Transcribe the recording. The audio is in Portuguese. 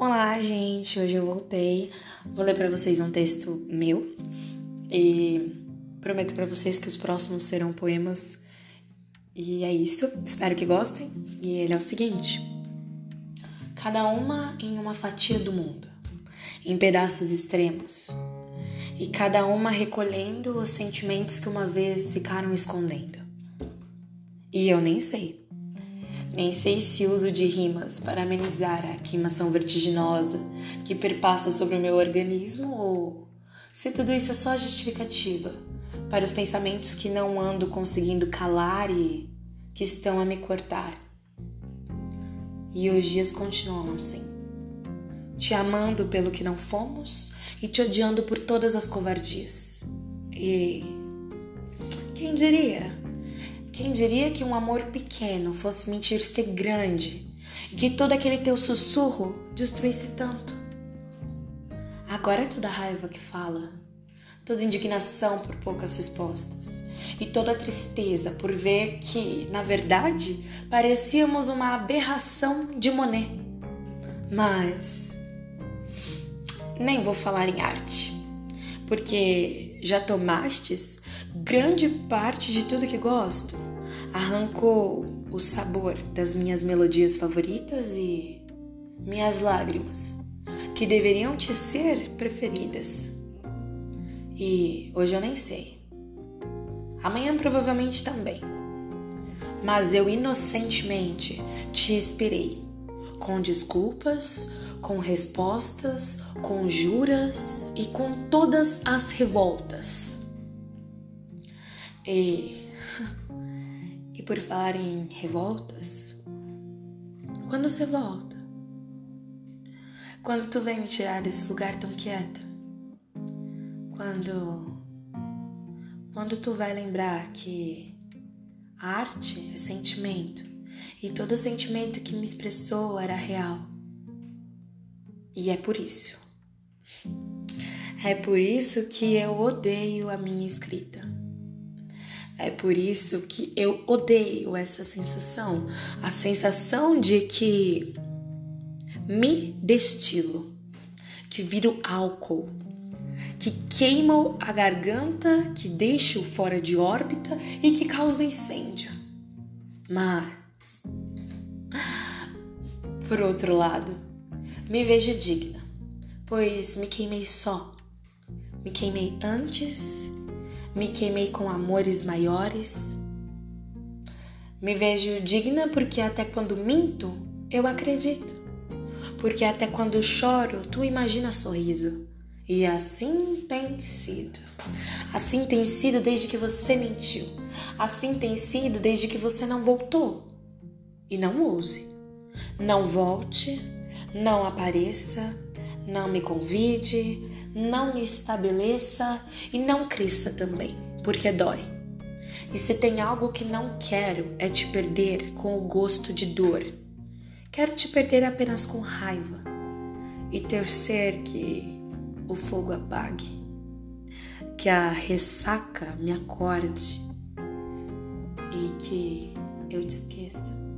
Olá, gente. Hoje eu voltei. Vou ler para vocês um texto meu e prometo para vocês que os próximos serão poemas. E é isto. Espero que gostem. E ele é o seguinte: Cada uma em uma fatia do mundo, em pedaços extremos, e cada uma recolhendo os sentimentos que uma vez ficaram escondendo. E eu nem sei nem sei se uso de rimas para amenizar a queimação vertiginosa que perpassa sobre o meu organismo ou se tudo isso é só justificativa para os pensamentos que não ando conseguindo calar e que estão a me cortar. E os dias continuam assim, te amando pelo que não fomos e te odiando por todas as covardias. E quem diria? Quem diria que um amor pequeno fosse mentir ser grande e que todo aquele teu sussurro destruísse tanto? Agora é toda raiva que fala, toda indignação por poucas respostas e toda tristeza por ver que, na verdade, parecíamos uma aberração de Monet. Mas nem vou falar em arte, porque já tomastes grande parte de tudo que gosto arrancou o sabor das minhas melodias favoritas e minhas lágrimas, que deveriam te ser preferidas. E hoje eu nem sei. Amanhã provavelmente também. Mas eu inocentemente te esperei, com desculpas, com respostas, com juras e com todas as revoltas. E e por falar em revoltas, quando você volta? Quando tu vem me tirar desse lugar tão quieto? Quando quando tu vai lembrar que a arte é sentimento e todo sentimento que me expressou era real. E é por isso. É por isso que eu odeio a minha escrita. É por isso que eu odeio essa sensação, a sensação de que me destilo, que viro álcool, que queima a garganta, que deixo fora de órbita e que causa incêndio. Mas, por outro lado, me vejo digna, pois me queimei só. Me queimei antes me queimei com amores maiores. Me vejo digna porque até quando minto, eu acredito. Porque até quando choro, tu imagina sorriso. E assim tem sido. Assim tem sido desde que você mentiu. Assim tem sido desde que você não voltou. E não ouse. Não volte, não apareça, não me convide, não me estabeleça e não cresça também, porque dói. E se tem algo que não quero é te perder com o gosto de dor. Quero te perder apenas com raiva e torcer que o fogo apague, que a ressaca me acorde e que eu te esqueça.